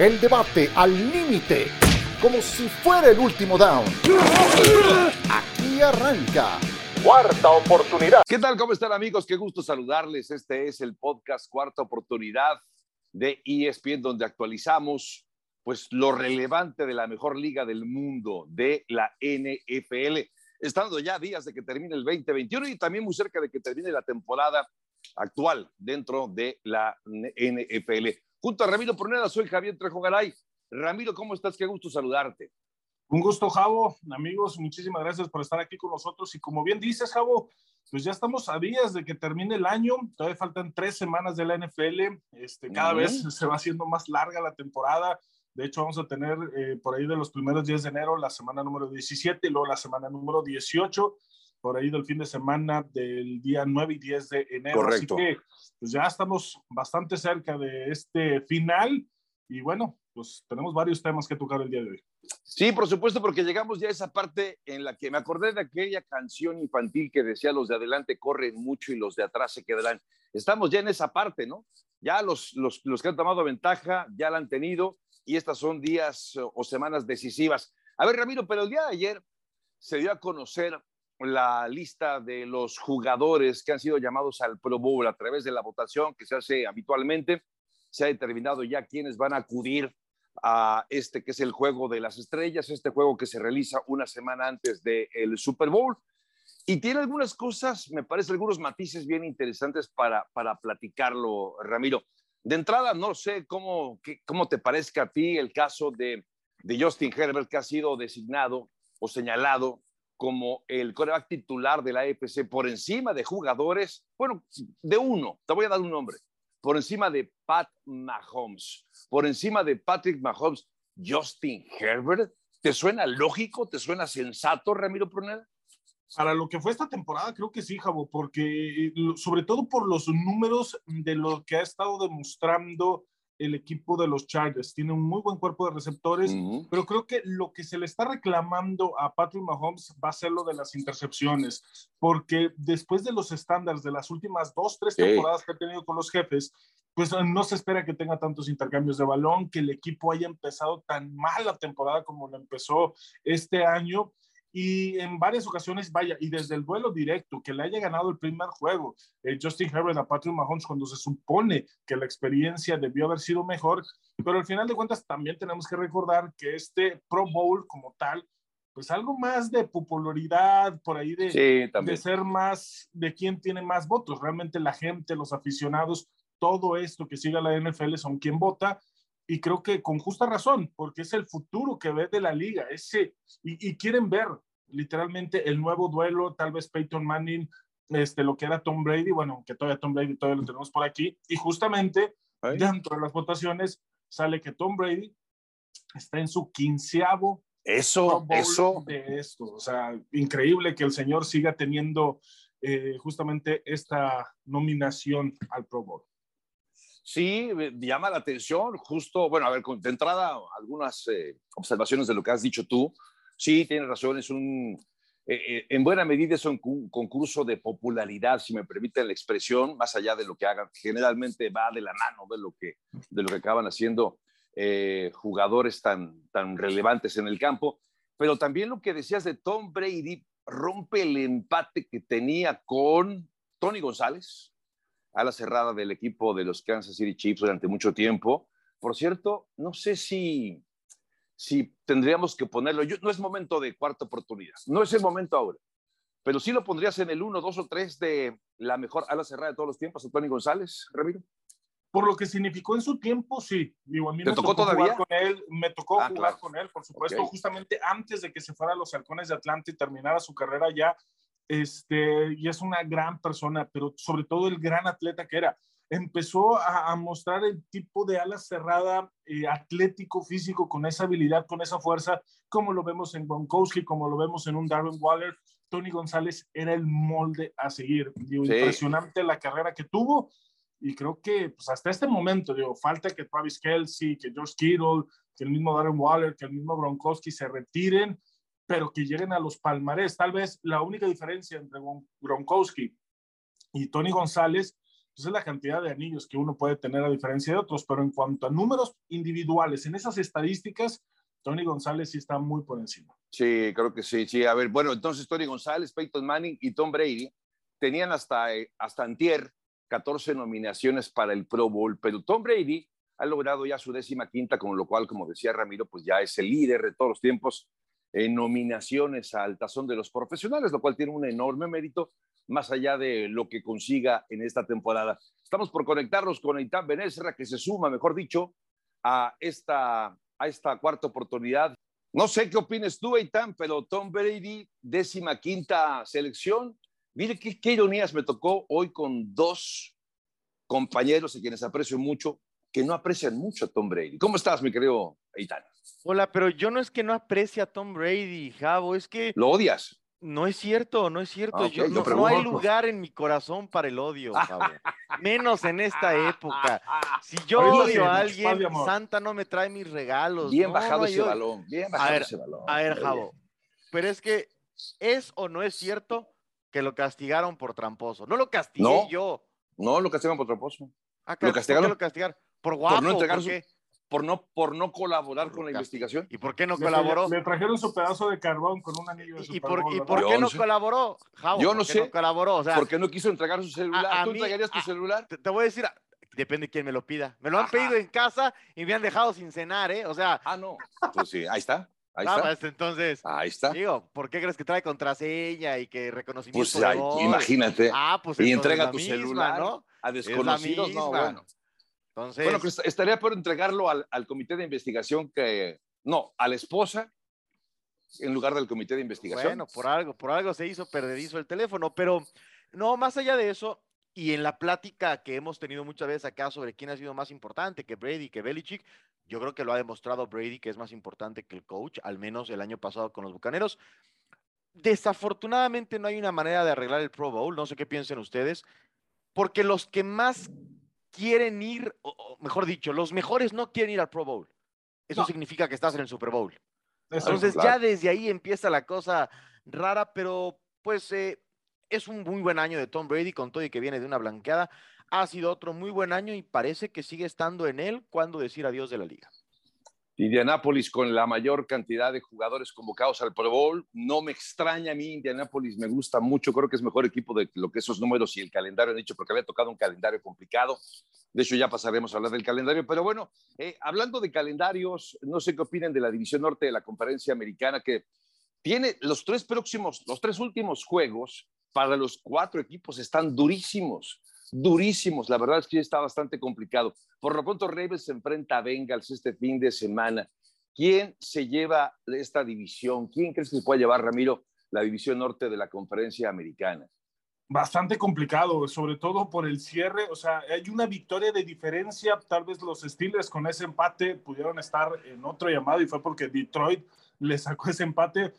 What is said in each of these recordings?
El debate al límite, como si fuera el último down. Aquí arranca. Cuarta oportunidad. ¿Qué tal? ¿Cómo están amigos? Qué gusto saludarles. Este es el podcast Cuarta Oportunidad de ESPN donde actualizamos pues lo relevante de la mejor liga del mundo, de la NFL. Estando ya días de que termine el 2021 y también muy cerca de que termine la temporada actual dentro de la NFL. Junto a Ramiro Porneda, soy Javier Trejo Garay. Ramiro, ¿cómo estás? Qué gusto saludarte. Un gusto, Javo. Amigos, muchísimas gracias por estar aquí con nosotros. Y como bien dices, Javo, pues ya estamos a días de que termine el año. Todavía faltan tres semanas de la NFL. Este, cada vez se va haciendo más larga la temporada. De hecho, vamos a tener eh, por ahí de los primeros días de enero la semana número 17 y luego la semana número 18 por ahí del fin de semana del día 9 y 10 de enero. Correcto. Así que pues ya estamos bastante cerca de este final y bueno, pues tenemos varios temas que tocar el día de hoy. Sí, por supuesto, porque llegamos ya a esa parte en la que me acordé de aquella canción infantil que decía los de adelante corren mucho y los de atrás se quedarán. Estamos ya en esa parte, ¿no? Ya los, los, los que han tomado ventaja ya la han tenido y estas son días o semanas decisivas. A ver, Ramiro, pero el día de ayer se dio a conocer la lista de los jugadores que han sido llamados al Pro Bowl a través de la votación que se hace habitualmente. Se ha determinado ya quiénes van a acudir a este que es el juego de las estrellas, este juego que se realiza una semana antes del Super Bowl. Y tiene algunas cosas, me parece, algunos matices bien interesantes para, para platicarlo, Ramiro. De entrada, no sé cómo, qué, cómo te parezca a ti el caso de, de Justin Herbert, que ha sido designado o señalado como el coreback titular de la EPC por encima de jugadores, bueno, de uno, te voy a dar un nombre, por encima de Pat Mahomes, por encima de Patrick Mahomes, Justin Herbert. ¿Te suena lógico? ¿Te suena sensato, Ramiro Pruneda? Para lo que fue esta temporada, creo que sí, Javo, porque sobre todo por los números de lo que ha estado demostrando el equipo de los Chargers. Tiene un muy buen cuerpo de receptores, uh -huh. pero creo que lo que se le está reclamando a Patrick Mahomes va a ser lo de las intercepciones, porque después de los estándares de las últimas dos, tres sí. temporadas que ha tenido con los jefes, pues no se espera que tenga tantos intercambios de balón, que el equipo haya empezado tan mal la temporada como lo empezó este año y en varias ocasiones, vaya, y desde el duelo directo, que le haya ganado el primer juego, eh, Justin Herbert a Patrick Mahomes, cuando se supone que la experiencia debió haber sido mejor, pero al final de cuentas también tenemos que recordar que este Pro Bowl como tal, pues algo más de popularidad, por ahí de, sí, de ser más, de quién tiene más votos, realmente la gente, los aficionados, todo esto que siga la NFL son quien vota, y creo que con justa razón, porque es el futuro que ve de la liga, ese, y, y, quieren ver literalmente el nuevo duelo, tal vez Peyton Manning, este, lo que era Tom Brady, bueno, que todavía Tom Brady todavía lo tenemos por aquí, y justamente ¿Ay? dentro de las votaciones sale que Tom Brady está en su quinceavo eso, eso. de esto, o sea, increíble que el señor siga teniendo eh, justamente esta nominación al Pro Bowl. Sí, llama la atención, justo, bueno, a ver, de entrada, algunas eh, observaciones de lo que has dicho tú. Sí, tienes razón, es un, eh, en buena medida es un concurso de popularidad, si me permiten la expresión, más allá de lo que hagan. Generalmente va de la mano de lo que, de lo que acaban haciendo eh, jugadores tan, tan relevantes en el campo. Pero también lo que decías de Tom Brady rompe el empate que tenía con Tony González, a la cerrada del equipo de los Kansas City Chiefs durante mucho tiempo. Por cierto, no sé si, si tendríamos que ponerlo. Yo, no es momento de cuarta oportunidad, no es el momento ahora. Pero sí lo pondrías en el 1, 2 o 3 de la mejor ala cerrada de todos los tiempos, Antonio González, Ramiro. Por lo que significó en su tiempo, sí. Digo, a mí ¿Te me tocó, tocó jugar con él, me tocó Ah, jugar claro. con él, por supuesto, Ok. justamente antes de que se fuera a los Halcones de Atlanta y terminara su carrera ya. Este, y es una gran persona, pero sobre todo el gran atleta que era. Empezó a, a mostrar el tipo de ala cerrada, eh, atlético, físico, con esa habilidad, con esa fuerza, como lo vemos en Gronkowski, como lo vemos en un Darren Waller. Tony González era el molde a seguir. Digo, Sí. Impresionante la carrera que tuvo y creo que pues hasta este momento, digo, falta que Travis Kelsey, que George Kittle, que el mismo Darren Waller, que el mismo Gronkowski se retiren, pero que lleguen a los palmarés. Tal vez la única diferencia entre Gron- Gronkowski y Tony González, pues es la cantidad de anillos que uno puede tener a diferencia de otros, pero en cuanto a números individuales, en esas estadísticas, Tony González sí está muy por encima. Sí, creo que sí, sí. A ver, bueno, entonces Tony González, Peyton Manning y Tom Brady tenían hasta, eh, hasta antier 14 nominaciones para el Pro Bowl, pero Tom Brady ha logrado ya su décima quinta, con lo cual, como decía Ramiro, pues ya es el líder de todos los tiempos en nominaciones al tazón de los profesionales, lo cual tiene un enorme mérito más allá de lo que consiga en esta temporada. Estamos por conectarnos con Eitan Benesra, que se suma, mejor dicho, a esta, a esta cuarta oportunidad. No sé qué opinas tú, Eitan, pero Tom Brady, décima quinta selección. Mire qué, qué ironías me tocó hoy con dos compañeros a quienes aprecio mucho, que no aprecian mucho Tom Brady. ¿Cómo estás, mi querido Eitan? Hola, pero yo no es que no aprecie a Tom Brady, Javo, es que... ¿Lo odias? No es cierto, no es cierto. yo, no, hay lugar en mi corazón para el odio, Javo. Menos en esta época. Si yo odio a alguien, Santa no me trae mis regalos. Bien bajado ese balón, bien bajado ese balón. A ver, Javo, pero es que ¿es o no es cierto que lo castigaron por tramposo? No lo castigué yo. No, lo castigaron por tramposo. Ah, lo castigaron. ¿Por qué lo castigaron? Por guapo. Por no entregar por no, por no colaborar con la investigación. ¿Y por qué no colaboró? Le trajeron su pedazo de carbón con un anillo de ¿Y por, ¿y por qué no, colaboró? Yo no sé. No colaboró? O sea, ¿Por qué no quiso entregar su celular? ¿Tú entregarías tu celular? Te, voy a decir, depende de quién me lo pida. Me lo han pedido en casa y me han dejado sin cenar, ¿eh? O sea. Ah, no. Pues sí, ahí está. Ahí está. Pues, entonces, ahí está. Digo, ¿por qué crees que trae contraseña y que reconocimiento? Pues ay, imagínate. Ah, pues y entrega tu celular ¿no? a desconocidos, no, bueno. Bueno, estaría por entregarlo al, comité de investigación que, no, a la esposa en lugar del comité de investigación. Bueno, por algo, por algo se hizo perdedizo el teléfono, pero no, más allá de eso, y en la plática que hemos tenido muchas veces acá sobre quién ha sido más importante que Brady, que Belichick, yo creo que lo ha demostrado Brady que es más importante que el coach, al menos el año pasado con los Bucaneros. Desafortunadamente no hay una manera de arreglar el Pro Bowl, no sé qué piensen ustedes, porque los que más quieren ir, o, mejor dicho, los mejores no quieren ir al Pro Bowl. Eso significa que estás en el Super Bowl. Entonces ya desde ahí empieza la cosa rara, pero pues eh, es un muy buen año de Tom Brady con todo y que viene de una blanqueada. Ha sido otro muy buen año y parece que sigue estando en él cuando decir adiós de la liga. Indianápolis con la mayor cantidad de jugadores convocados al Pro Bowl. No me extraña a mí, Indianápolis me gusta mucho, creo que es mejor equipo de lo que esos números y el calendario han dicho, porque había tocado un calendario complicado. De hecho, ya pasaremos a hablar del calendario, pero bueno, eh, hablando de calendarios, no sé qué opinan de la División Norte de la Conferencia Americana, que tiene los tres próximos, los tres últimos juegos para los cuatro equipos están durísimos durísimos. La verdad es que está bastante complicado. Por lo pronto, Ravens se enfrenta a Bengals este fin de semana. ¿Quién se lleva esta división? ¿Quién crees que se puede llevar, Ramiro, la división norte de la conferencia americana? Bastante complicado, sobre todo por el cierre. O sea, hay una victoria de diferencia. Tal vez los Steelers con ese empate pudieron estar en otro llamado y fue porque Detroit le sacó ese empate.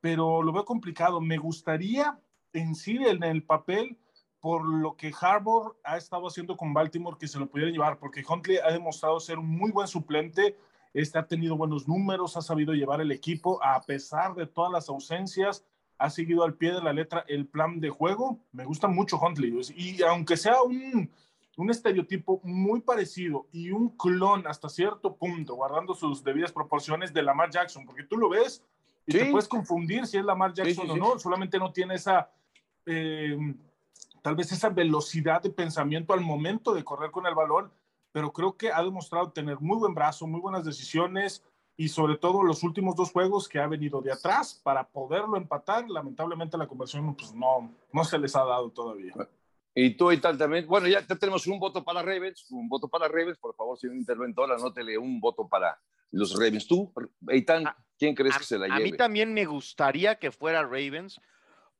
Pero lo veo complicado. Me gustaría en sí, en el papel, por lo que Harbour ha estado haciendo con Baltimore que se lo pudiera llevar, porque Huntley ha demostrado ser un muy buen suplente, este ha tenido buenos números, ha sabido llevar el equipo a pesar de todas las ausencias, ha seguido al pie de la letra el plan de juego. Me gusta mucho Huntley y aunque sea un, un estereotipo muy parecido y un clon hasta cierto punto, guardando sus debidas proporciones de Lamar Jackson, porque tú lo ves y te puedes confundir si es Lamar Jackson o no, solamente no tiene esa... Eh, tal vez esa velocidad de pensamiento al momento de correr con el balón, pero creo que ha demostrado tener muy buen brazo, muy buenas decisiones y sobre todo los últimos dos juegos que ha venido de atrás para poderlo empatar. Lamentablemente la conversión pues no, no se les ha dado todavía. Y tú y tal también. Bueno, ya tenemos un voto para Ravens, un voto para Ravens. Por favor, si un interventor, anótele un voto para los Ravens. Tú, Eitan, ¿quién crees que se la lleve? A mí también me gustaría que fuera Ravens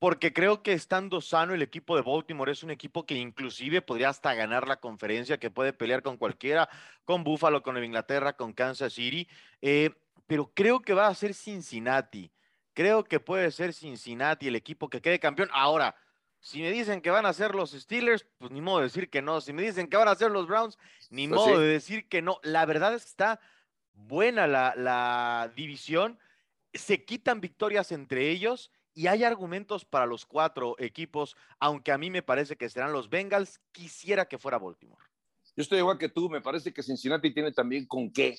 porque creo que estando sano el equipo de Baltimore es un equipo que inclusive podría hasta ganar la conferencia, que puede pelear con cualquiera, con Buffalo, con Inglaterra, con Kansas City, eh, pero creo que va a ser Cincinnati. Creo que puede ser Cincinnati el equipo que quede campeón. Ahora, si me dicen que van a ser los Steelers, pues ni modo de decir que no. Si me dicen que van a ser los Browns, ni pues modo de decir que no. La verdad es que está buena la, la división. Se quitan victorias entre ellos y hay argumentos para los cuatro equipos, aunque a mí me parece que serán los Bengals, quisiera que fuera Baltimore. Yo estoy igual que tú, me parece que Cincinnati tiene también con qué.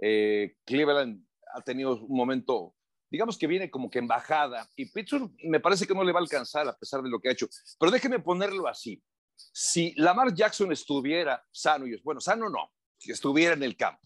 Eh, Cleveland ha tenido un momento, digamos que viene como que en bajada, y Pittsburgh me parece que no le va a alcanzar a pesar de lo que ha hecho. Pero déjeme ponerlo así. Si Lamar Jackson estuviera sano, y bueno, sano no, si estuviera en el campo,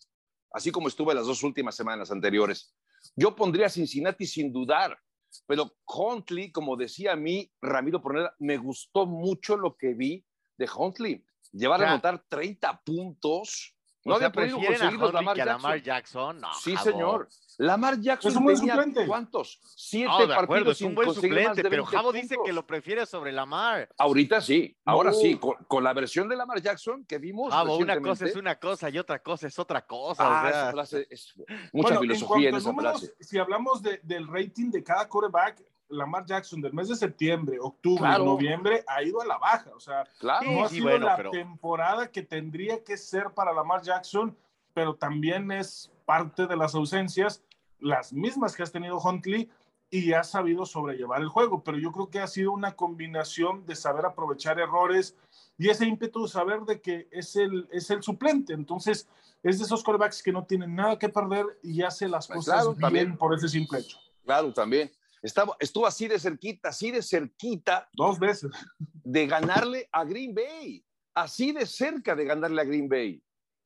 así como estuve las dos últimas semanas anteriores, yo pondría a Cincinnati sin dudar. Pero Huntley, como decía a mí Ramiro Porneda, me gustó mucho lo que vi de Huntley. Llevar a anotar 30 puntos no había podido conseguirlos Lamar Jackson. Lamar Jackson. No, sí, señor. Lamar Jackson es un buen suplente. ¿cuántos? Siete no, de partidos acuerdo, es un buen suplente, pero Javo dice que lo prefiere sobre Lamar. Ahorita sí, ahora sí, con, con, la versión de Lamar Jackson que vimos Javo, una cosa es una cosa y otra cosa es otra cosa. Ah, o sea. esa frase es mucha bueno, filosofía en, en esa números, frase. Si hablamos de, del rating de cada quarterback, Lamar Jackson del mes de septiembre, octubre, Claro. noviembre ha ido a la baja. O sea, Claro, no ha sido bueno, la pero- temporada que tendría que ser para Lamar Jackson, pero también es parte de las ausencias, las mismas que has tenido Huntley, y ha sabido sobrellevar el juego. Pero yo creo que ha sido una combinación de saber aprovechar errores y ese ímpetu de saber de que es el, es el suplente. Entonces, es de esos quarterbacks que no tienen nada que perder y hace las Pues cosas claro, bien también. por ese simple hecho. claro, también. Estaba, estuvo así de cerquita, así de cerquita Dos veces. de ganarle a Green Bay. Así de cerca de ganarle a Green Bay.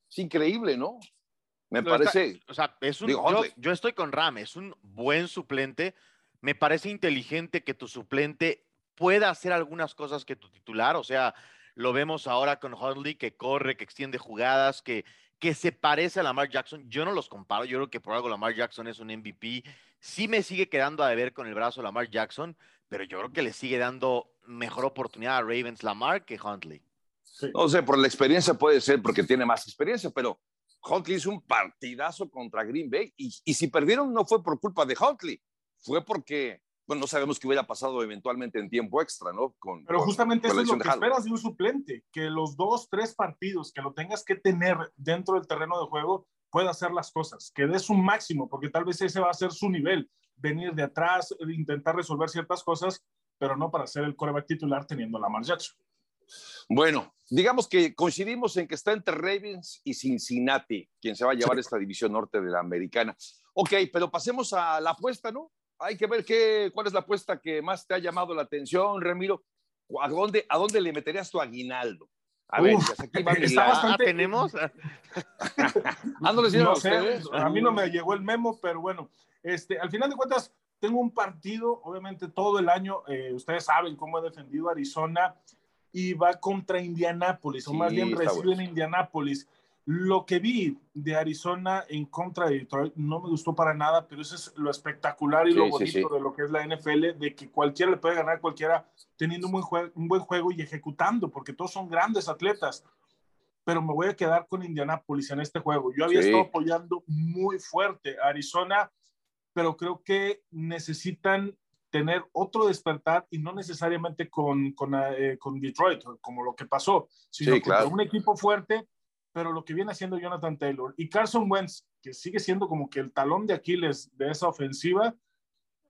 Es increíble, ¿no? Me Lo está- parece. o sea, es un, Digo, yo, estoy con Ram, es un buen suplente. Me parece inteligente que tu suplente pueda hacer algunas cosas que tu titular, o sea, lo vemos ahora con Huntley que corre, que extiende jugadas, que, que se parece a Lamar Jackson. Yo no los comparo, yo creo que por algo Lamar Jackson es un MVP. Sí me sigue quedando a deber con el brazo Lamar Jackson, pero yo creo que le sigue dando mejor oportunidad a Ravens Lamar que Huntley. No sé, por la experiencia puede ser porque tiene más experiencia, pero Huntley hizo un partidazo contra Green Bay y, y si perdieron no fue por culpa de Huntley, fue porque, bueno, no sabemos qué hubiera pasado eventualmente en tiempo extra, ¿no? Con, Pero justamente con la eso es lo que de esperas de un suplente, que los dos, tres partidos que lo tengas que tener dentro del terreno de juego pueda hacer las cosas, que dé su máximo, porque tal vez ese va a ser su nivel, venir de atrás, intentar resolver ciertas cosas, pero no para ser el coreback titular teniendo a Lamar Jackson. Bueno, digamos que coincidimos en que está entre Ravens y Cincinnati, quien se va a llevar esta división norte de la americana. Ok, pero pasemos a la apuesta, ¿no? Hay que ver qué, cuál es la apuesta que más te ha llamado la atención, Ramiro. ¿A dónde, a dónde le meterías tu aguinaldo? A ver, Uf, ya sé que va mi bastante- Ah, tenemos. No sé, ustedes. a mí no me llegó el memo, pero bueno, este, al final de cuentas, tengo un partido, obviamente todo el año, eh, ustedes saben cómo he defendido a Arizona y va contra Indianápolis, o Sí, más bien reciben bueno. Indianápolis. Lo que vi de Arizona en contra de Detroit no me gustó para nada, pero eso es lo espectacular y Sí, lo bonito sí. de lo que es la NFL, de que cualquiera le puede ganar a cualquiera teniendo un buen, jue- un buen juego y ejecutando, porque todos son grandes atletas. Pero me voy a quedar con Indianápolis en este juego. Yo había estado apoyando muy fuerte a Arizona, pero creo que necesitan tener otro despertar y no necesariamente con, con, eh, con Detroit, como lo que pasó, sino Sí, claro. un equipo fuerte, pero lo que viene haciendo Jonathan Taylor y Carson Wentz, que sigue siendo como que el talón de Aquiles de esa ofensiva,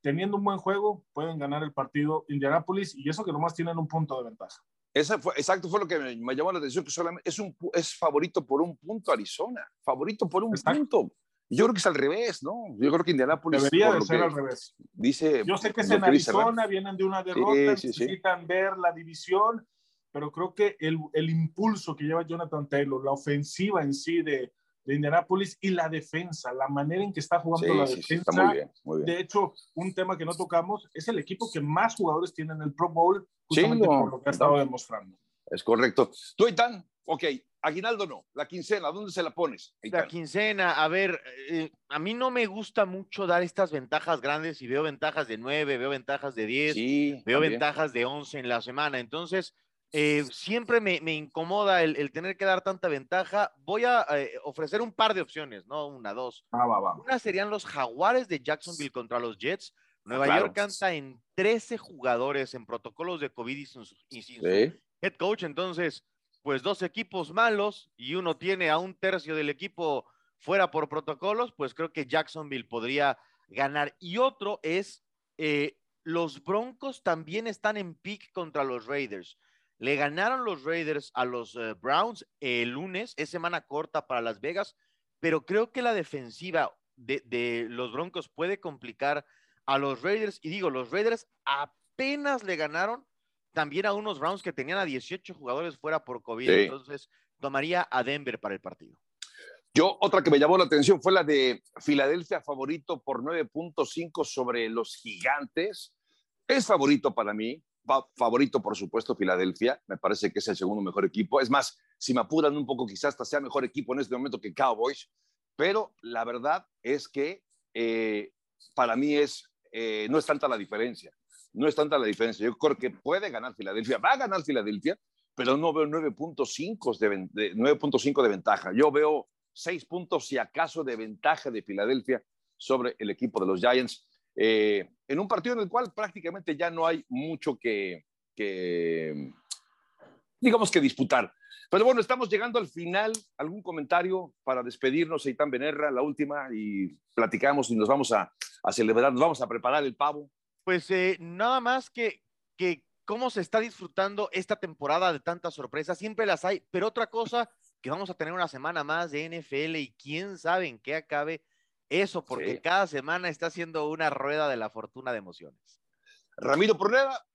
teniendo un buen juego, pueden ganar el partido Indianapolis y eso que nomás tienen un punto de ventaja. Esa fue, exacto, fue lo que me, me llamó la atención, que solamente es, un, es favorito por un punto Arizona, favorito por un Exacto. punto. Yo creo que es al revés, ¿no? Yo creo que Indianapolis Debería de ser al revés. dice. Yo sé que es en que. Arizona, vienen de una derrota, Sí, sí, sí. necesitan ver la división, pero creo que el, el impulso que lleva Jonathan Taylor, la ofensiva en sí de, de Indianapolis y la defensa, la manera en que está jugando Sí, la sí, sí, defensa. está muy bien, muy bien. De hecho, un tema que no tocamos es el equipo que más jugadores tiene en el Pro Bowl, Sí, justamente no, por lo que ha estado demostrando. Es correcto. Tú, Aitán, ok, Aguinaldo no, la quincena, ¿dónde se la pones? La Aitán? quincena, a ver, eh, a mí no me gusta mucho dar estas ventajas grandes y veo ventajas de 9, veo ventajas de 10, Sí, veo también. ventajas de 11 en la semana. Entonces, eh, siempre me, me incomoda el, el tener que dar tanta ventaja. Voy a eh, ofrecer un par de opciones, no una, dos. Ah, va, va. Una serían los Jaguares de Jacksonville contra los Jets. Nueva claro. York canta en 13 jugadores en protocolos de COVID y sin, y sin Sí. head coach. Entonces, pues dos equipos malos y uno tiene a un tercio del equipo fuera por protocolos, pues creo que Jacksonville podría ganar. Y otro es eh, los Broncos también están en pick contra los Raiders. Le ganaron los Raiders a los eh, Browns el lunes, es semana corta para Las Vegas, pero creo que la defensiva de, los Broncos puede complicar a los Raiders. Y digo, los Raiders apenas le ganaron también a unos Browns que tenían a 18 jugadores fuera por COVID. Entonces, tomaría a Denver para el partido. Yo, otra que me llamó la atención fue la de Filadelfia favorito por 9.5 sobre los gigantes. Es favorito para mí, favorito por supuesto Filadelfia, me parece que es el segundo mejor equipo. Es más, si me apuran un poco, quizás hasta sea mejor equipo en este momento que Cowboys, pero la verdad es que eh, para mí es, eh, no es tanta la diferencia, no es tanta la diferencia. Yo creo que puede ganar Filadelfia, va a ganar Filadelfia, pero no veo 9.5 de, 9.5 de ventaja. Yo veo seis puntos, si acaso, de ventaja de Filadelfia sobre el equipo de los Giants. Eh, en un partido en el cual prácticamente ya no hay mucho que, digamos que disputar. Pero bueno, estamos llegando al final. ¿Algún comentario para despedirnos, Eitan Benerra, la última, y platicamos y nos vamos a, celebrar, nos vamos a preparar el pavo? Pues eh, nada más que, que cómo se está disfrutando esta temporada de tantas sorpresas. Siempre las hay, pero otra cosa que vamos a tener una semana más de NFL y quién sabe en qué acabe eso, porque cada semana está siendo una rueda de la fortuna de emociones. Ramiro Pruneda.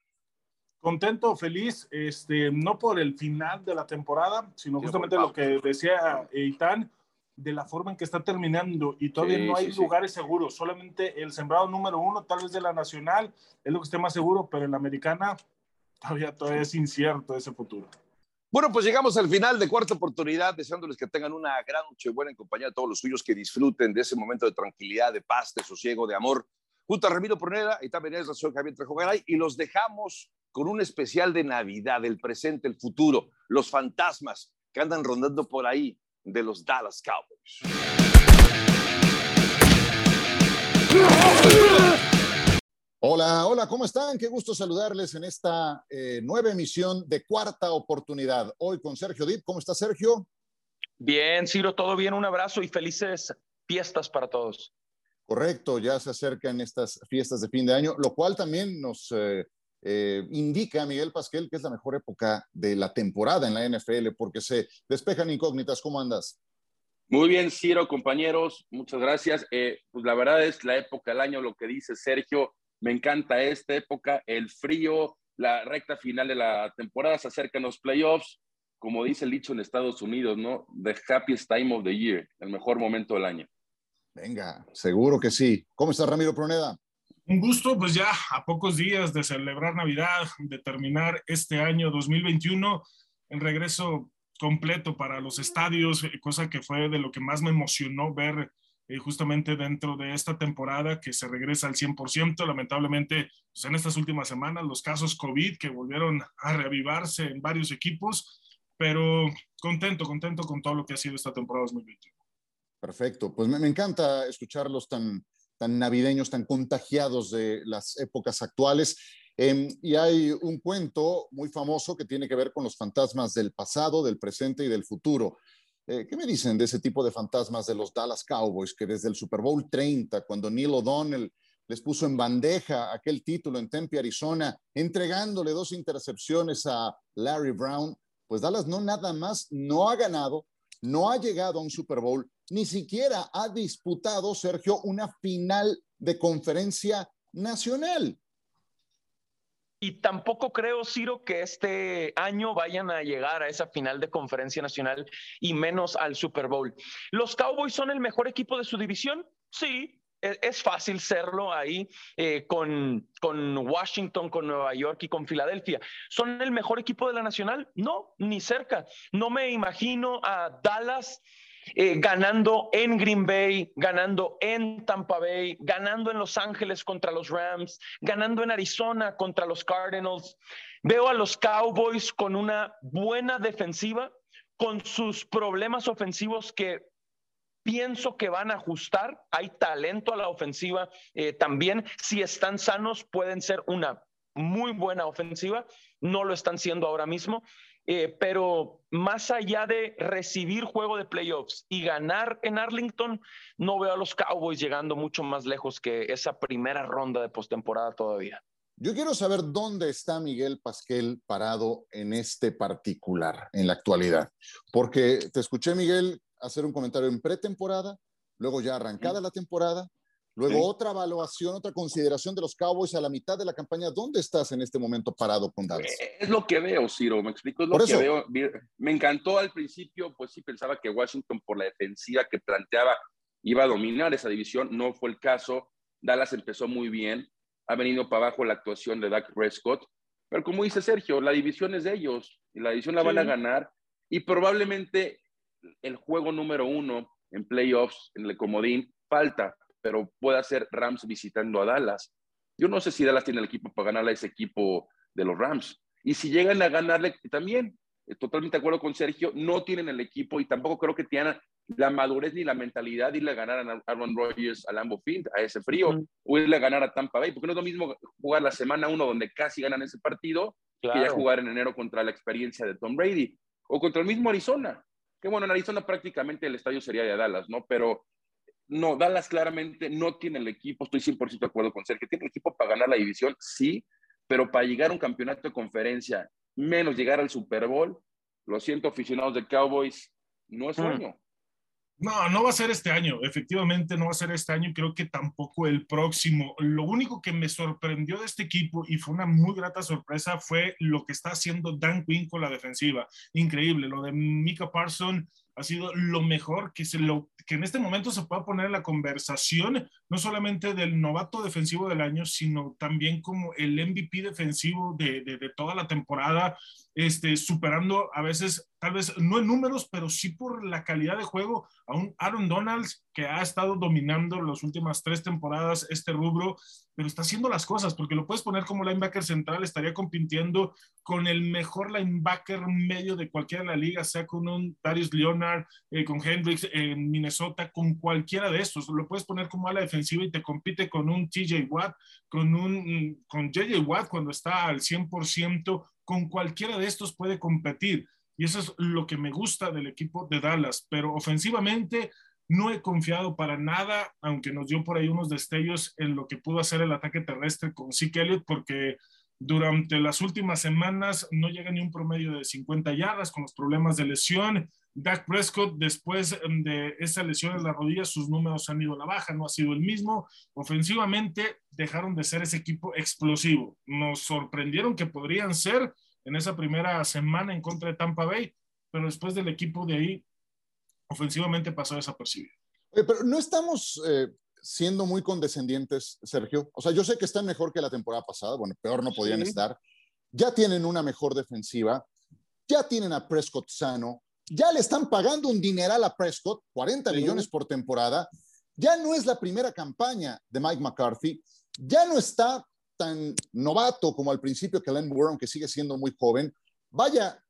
Contento, feliz, este, no por el final de la temporada, sino justamente lo que decía Eitan, de la forma en que está terminando y todavía no hay lugares seguros, solamente el sembrado número uno, tal vez de la nacional, es lo que esté más seguro, pero en la americana todavía, todavía es incierto ese futuro. Bueno, pues llegamos al final de cuarta oportunidad, deseándoles que tengan una gran noche buena en compañía de todos los suyos, que disfruten de ese momento de tranquilidad, de paz, de sosiego, de amor. Junto a Ramiro Pruneda y también es la señora Javier Trejogaray, y los dejamos con un especial de Navidad, el presente, el futuro, los fantasmas que andan rondando por ahí de los Dallas Cowboys. Hola, hola, ¿cómo están? Qué gusto saludarles en esta eh, nueva emisión de Cuarta Oportunidad. Hoy con Sergio Dip. ¿Cómo está Sergio? Bien, Ciro, todo bien. Un abrazo y felices fiestas para todos. Correcto, ya se acercan estas fiestas de fin de año, lo cual también nos eh, eh, indica, Miguel Pasquel, que es la mejor época de la temporada en la NFL porque se despejan incógnitas. ¿Cómo andas? Muy bien, Ciro, compañeros, muchas gracias. pues la verdad es la época del año, lo que dice Sergio, me encanta esta época, el frío, la recta final de la temporada, se acercan los playoffs, como dice el dicho en Estados Unidos, ¿no? The happiest time of the year, el mejor momento del año. Venga, seguro que sí. ¿Cómo está Ramiro Proneda? Un gusto, pues ya a pocos días de celebrar Navidad, de terminar este año 2021, en regreso completo para los estadios, cosa que fue de lo que más me emocionó ver eh, justamente dentro de esta temporada que se regresa al 100%. Lamentablemente, pues en estas últimas semanas, los casos COVID que volvieron a reavivarse en varios equipos, pero contento, contento con todo lo que ha sido esta temporada 2021. Perfecto, pues me, encanta escucharlos tan, tan navideños, tan contagiados de las épocas actuales. Em, y hay un cuento muy famoso que tiene que ver con los fantasmas del pasado, del presente y del futuro. Eh, ¿Qué me dicen de ese tipo de fantasmas de los Dallas Cowboys que desde el Super Bowl 30, cuando Neil O'Donnell les puso en bandeja aquel título en Tempe, Arizona, entregándole dos intercepciones a Larry Brown, pues Dallas no nada más no ha ganado, no ha llegado a un Super Bowl, ni siquiera ha disputado, Sergio, una final de conferencia nacional. Y tampoco creo, Ciro, que este año vayan a llegar a esa final de conferencia nacional y menos al Super Bowl. ¿Los Cowboys son el mejor equipo de su división? Sí, e, es fácil serlo ahí eh, con, con, Washington, con Nueva York y con Filadelfia. ¿Son el mejor equipo de la nacional? No, ni cerca. No me imagino a Dallas eh, ganando en Green Bay, ganando en Tampa Bay, ganando en Los Ángeles contra los Rams, ganando en Arizona contra los Cardinals. Veo a los Cowboys con una buena defensiva, con sus problemas ofensivos que pienso que van a ajustar. Hay talento a la ofensiva eh, también. Si están sanos, pueden ser una muy buena ofensiva. No lo están siendo ahora mismo. Eh, pero más allá de recibir juego de playoffs y ganar en Arlington, no veo a los Cowboys llegando mucho más lejos que esa primera ronda de postemporada todavía. Yo quiero saber dónde está Miguel Pasquel parado en este particular, en la actualidad, porque te escuché, Miguel, hacer un comentario en pretemporada, luego ya arrancada la temporada, luego otra evaluación, otra consideración de los Cowboys a la mitad de la campaña. ¿Dónde estás en este momento parado con Dallas? Eh, es lo que veo, Ciro, me explico, es lo que veo. Me encantó al principio, pues sí pensaba que Washington por la defensiva que planteaba iba a dominar esa división, no fue el caso. Dallas empezó muy bien, ha venido para abajo la actuación de Dak Prescott, pero como dice Sergio, la división es de ellos y la división la van a ganar y probablemente el juego número uno en playoffs, en el comodín, falta, pero puede ser Rams visitando a Dallas. Yo no sé si Dallas tiene el equipo para ganarle a ese equipo de los Rams. Y si llegan a ganarle también, eh, totalmente de acuerdo con Sergio, no tienen el equipo y tampoco creo que tengan la madurez ni la mentalidad de irle a ganar a Aaron Rodgers a Lambo Field, a ese frío, o irle a ganar a Tampa Bay, porque no es lo mismo jugar la semana uno donde casi ganan ese partido que ya jugar en enero contra la experiencia de Tom Brady o contra el mismo Arizona. Que bueno, en Arizona prácticamente el estadio sería de Dallas, ¿no? Pero no, Dallas claramente no tiene el equipo, estoy 100% de acuerdo con Sergio, tiene el equipo para ganar la división, sí, pero para llegar a un campeonato de conferencia, menos llegar al Super Bowl, lo siento, aficionados de Cowboys, no es mm. sueño. No, no va a ser este año, efectivamente no va a ser este año, creo que tampoco el próximo. Lo único que me sorprendió de este equipo y fue una muy grata sorpresa fue lo que está haciendo Dan Quinn con la defensiva. Increíble, lo de Mika Parson ha sido lo mejor que, se lo, que en este momento se pueda poner en la conversación, no solamente del novato defensivo del año, sino también como el MVP defensivo de, de, de toda la temporada, este, superando a veces, tal vez no en números, pero sí por la calidad de juego a un Aaron Donalds que ha estado dominando las últimas tres temporadas este rubro, pero está haciendo las cosas, porque lo puedes poner como linebacker central, estaría compitiendo con el mejor linebacker medio de cualquiera de la liga, sea con un Darius Leonard, eh, con Hendricks en Minnesota, con cualquiera de estos. Lo puedes poner como ala defensiva y te compite con un TJ Watt, con un con JJ Watt cuando está al 100%, con cualquiera de estos puede competir. Y eso es lo que me gusta del equipo de Dallas. Pero ofensivamente no he confiado para nada, aunque nos dio por ahí unos destellos en lo que pudo hacer el ataque terrestre con Zeke Elliott, porque durante las últimas semanas no llega ni un promedio de 50 yardas con los problemas de lesión. Dak Prescott, después de esa lesión en la rodilla, sus números han ido a la baja, no ha sido el mismo. Ofensivamente dejaron de ser ese equipo explosivo. Nos sorprendieron que podrían ser en esa primera semana en contra de Tampa Bay, pero después del equipo de ahí, ofensivamente pasó desapercibido. pero no estamos eh, siendo muy condescendientes, Sergio. O sea, yo sé que están mejor que la temporada pasada, bueno, peor no podían estar. Ya tienen una mejor defensiva, ya tienen a Prescott sano, ya le están pagando un dineral a Prescott, 40 millones por temporada. Ya no es la primera campaña de Mike McCarthy, ya no está tan novato como al principio que Len Moore, aunque sigue siendo muy joven. Vaya,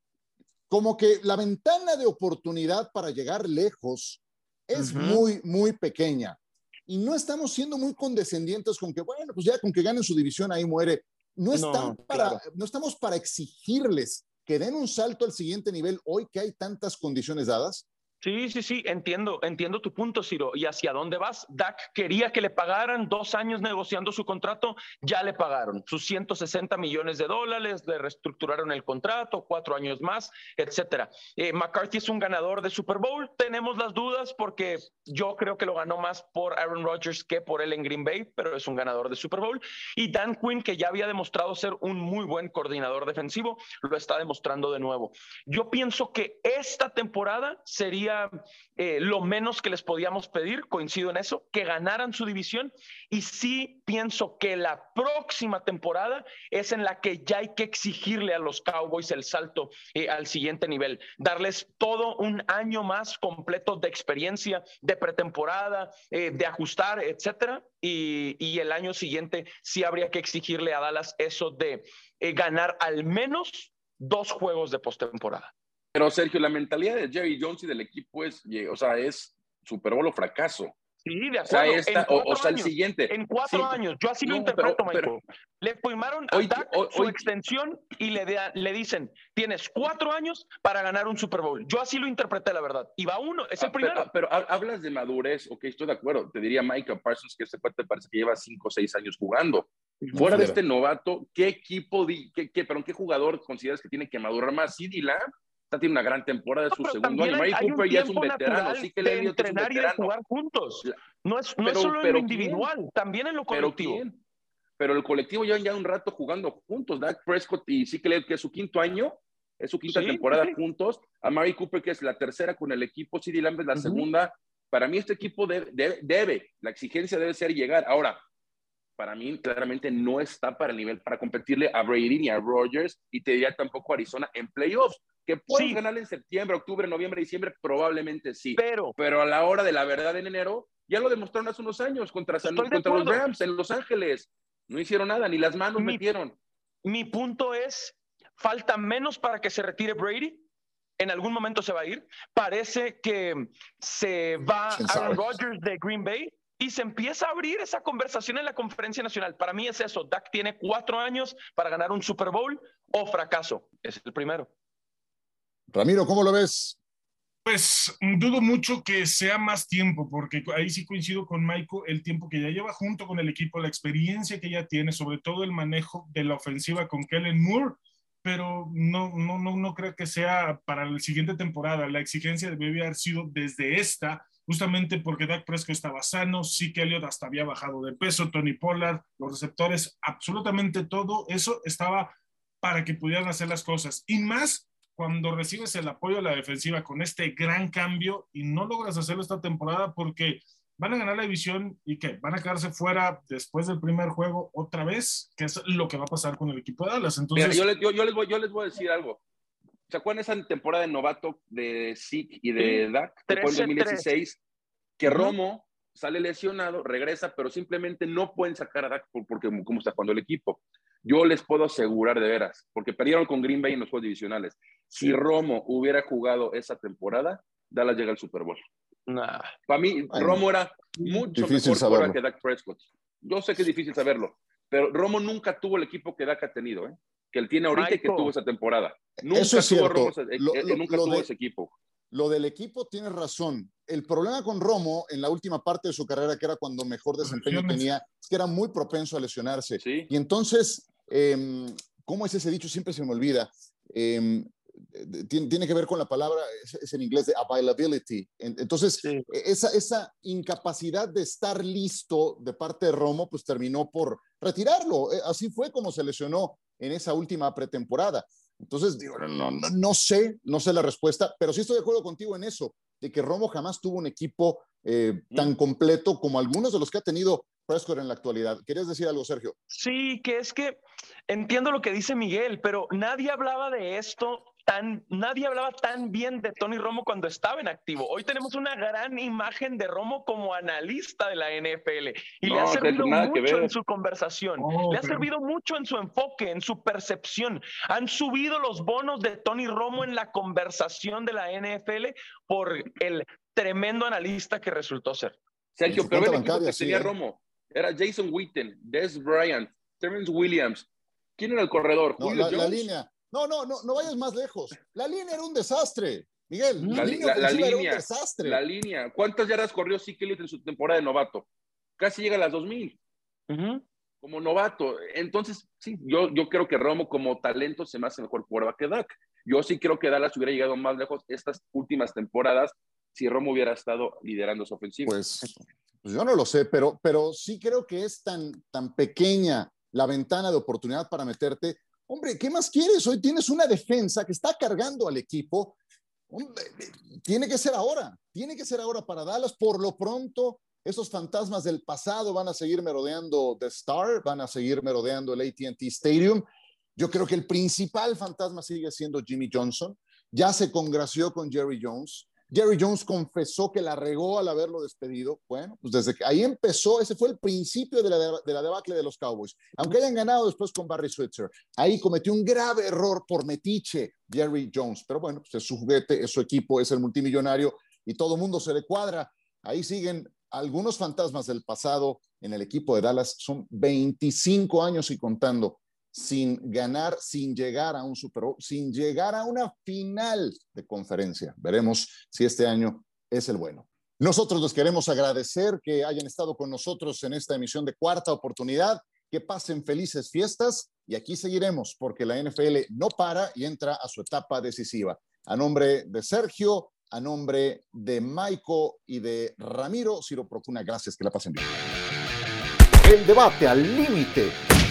como que la ventana de oportunidad para llegar lejos es muy, muy pequeña. Y no estamos siendo muy condescendientes con que, bueno, pues ya con que ganen su división ahí muere. No, están para, no estamos para exigirles que den un salto al siguiente nivel hoy que hay tantas condiciones dadas. Sí, sí, sí, entiendo, entiendo tu punto, Ciro. ¿Y hacia dónde vas? Dak quería que le pagaran dos años negociando su contrato, ya le pagaron sus 160 millones de dólares, le reestructuraron el contrato, cuatro años más, etcétera. Eh, McCarthy es un ganador de Super Bowl, tenemos las dudas porque yo creo que lo ganó más por Aaron Rodgers que por él en Green Bay, pero es un ganador de Super Bowl. Y Dan Quinn, que ya había demostrado ser un muy buen coordinador defensivo, lo está demostrando de nuevo. Yo pienso que esta temporada sería eh, lo menos que les podíamos pedir, coincido en eso, que ganaran su división. Y sí pienso que la próxima temporada es en la que ya hay que exigirle a los Cowboys el salto eh, al siguiente nivel, darles todo un año más completo de experiencia, de pretemporada, eh, de ajustar, etcétera. Y, y, el año siguiente sí habría que exigirle a Dallas eso de ganar al menos dos juegos de postemporada. Pero Sergio, la mentalidad de Jerry Jones y del equipo es, o sea, es Super Bowl o fracaso. Sí, de acuerdo. O sea, el siguiente. En cuatro años. Yo así lo interpreto, Michael. le firmaron a Dak su extensión y le, le dicen, tienes cuatro años para ganar un Super Bowl. Yo así lo interpreté, la verdad. Y va uno, es el ah, primero. Pero, hablas de madurez, ok, estoy de acuerdo. Te diría Michael Parsons que este te parece que lleva cinco o seis años jugando. Fuera de este novato, ¿qué equipo, qué, qué, perdón, qué jugador consideras que tiene que madurar más? CD Lamb está tiene una gran temporada de su segundo año. Mary Cooper ya es un veterano, sí que le entrenar y de jugar juntos. No es, no es solo en lo individual, también en lo colectivo. Pero, pero el colectivo ya ya un rato jugando juntos. Dak Prescott y sí que, es su quinto año, es su quinta temporada juntos. A Mary Cooper, que es la tercera con el equipo, CD Lamb es la segunda. Para mí este equipo debe, debe, la exigencia debe ser llegar. Ahora, para mí claramente no está para el nivel para competirle a Brady ni a Rogers y te diría tampoco a Arizona en playoffs. Que pueden ganar en septiembre, octubre, noviembre, diciembre, probablemente sí. Pero, pero a la hora de la verdad en enero, ya lo demostraron hace unos años contra, contra los Rams en Los Ángeles. No hicieron nada, ni las manos metieron. Mi punto es, falta menos para que se retire Brady. En algún momento se va a ir. Parece que se va a Rogers de Green Bay y se empieza a abrir esa conversación en la conferencia nacional. Para mí es eso. Dak tiene cuatro años para ganar un Super Bowl o fracaso. Es el primero. Ramiro, ¿cómo lo ves? Pues dudo mucho que sea más tiempo, porque ahí sí coincido con Michael, el tiempo que ya lleva junto con el equipo, la experiencia que ya tiene, sobre todo el manejo de la ofensiva con Kellen Moore, pero no, no, no, no creo que sea para la siguiente temporada. La exigencia debe haber sido desde esta justamente porque Dak Prescott estaba sano, sí que Elliott hasta había bajado de peso, Tony Pollard, los receptores, absolutamente todo eso estaba para que pudieran hacer las cosas. Y más cuando recibes el apoyo de la defensiva con este gran cambio y no logras hacerlo esta temporada porque van a ganar la división y que van a quedarse fuera después del primer juego otra vez, que es lo que va a pasar con el equipo de Dallas. Entonces, yo, les, voy, yo les voy a decir algo. ¿Se acuerdan esa temporada de novato de Zeke y de Dak? en 2016, que Romo sale lesionado, regresa, pero simplemente no pueden sacar a Dak porque como está jugando el equipo. Yo les puedo asegurar de veras, porque perdieron con Green Bay en los juegos divisionales. Si Romo hubiera jugado esa temporada, Dallas llega al Super Bowl. Para mí, Romo era mucho mejor que Dak Prescott. Yo sé que es difícil saberlo, pero Romo nunca tuvo el equipo que Dak ha tenido, ¿eh? que él tiene ahorita y que tuvo esa temporada. Nunca Eso es tuvo, Romo, eh, nunca tuvo ese equipo. Lo del equipo tienes razón. El problema con Romo en la última parte de su carrera, que era cuando mejor desempeño tenía, es que era muy propenso a lesionarse. Y entonces, eh, ¿cómo es ese dicho? Siempre se me olvida. Em, tiene, que ver con la palabra, es, en inglés de availability. Entonces, e, esa, esa incapacidad de estar listo de parte de Romo, pues terminó por retirarlo. E, así fue como se lesionó en esa última pretemporada. Entonces, digo, no, no, no, sé, no sé la respuesta, pero sí estoy de acuerdo contigo en eso, de que Romo jamás tuvo un equipo eh, tan completo como algunos de los que ha tenido Prescott en la actualidad. ¿Querías decir algo, Sergio? Sí, que es que entiendo lo que dice Miguel, pero nadie hablaba de esto nadie hablaba tan bien de Tony Romo cuando estaba en activo. Hoy tenemos una gran imagen de Romo como analista de la NFL y le ha servido mucho en su conversación, le ha servido mucho en su enfoque, en su percepción. Han subido los bonos de Tony Romo en la conversación de la NFL por el tremendo analista que resultó ser. Sergio, pero el equipo que tenía ¿eh? Romo era Jason Witten, Des Bryant, Terrence Williams. ¿Quién era el corredor? Julio la, línea, no, no, no, no vayas más lejos. La línea era un desastre. Miguel, la, línea, era un desastre. La línea. ¿Cuántas yardas corrió Sikelit en su temporada de novato? Casi llega a las 2000. Como novato. Entonces, sí, yo, yo creo que Romo como talento se me hace mejor prueba que Dak. Yo sí creo que Dallas hubiera llegado más lejos estas últimas temporadas si Romo hubiera estado liderando su ofensiva. Pues, pues, yo no lo sé, pero, pero sí creo que es tan, tan pequeña la ventana de oportunidad para meterte Hombre, ¿qué más quieres? Hoy tienes una defensa que está cargando al equipo. tiene que ser ahora, tiene que ser ahora para Dallas. Por lo pronto, esos fantasmas del pasado van a seguir merodeando The Star, van a seguir merodeando el ATT Stadium. Yo creo que el principal fantasma sigue siendo Jimmy Johnson. Ya se congració con Jerry Jones. Jerry Jones confesó que la regó al haberlo despedido. Bueno, pues desde que ahí empezó, ese fue el principio de la, de la debacle de los Cowboys. Aunque hayan ganado después con Barry Switzer, ahí cometió un grave error por metiche Jerry Jones. Pero bueno, pues es su juguete, es su equipo, es el multimillonario y todo mundo se le cuadra. Ahí siguen algunos fantasmas del pasado en el equipo de Dallas. Son 25 años y contando sin ganar, sin llegar a un Super Bowl, sin llegar a una final de conferencia. Veremos si este año es el bueno. Nosotros les queremos agradecer que hayan estado con nosotros en esta emisión de cuarta oportunidad. que pasen felices fiestas y aquí seguiremos porque la NFL no para y entra a su etapa decisiva. A nombre de Sergio, a nombre de Maiko y de Ramiro, Ciro Procuna, gracias, que la pasen bien. El debate al límite,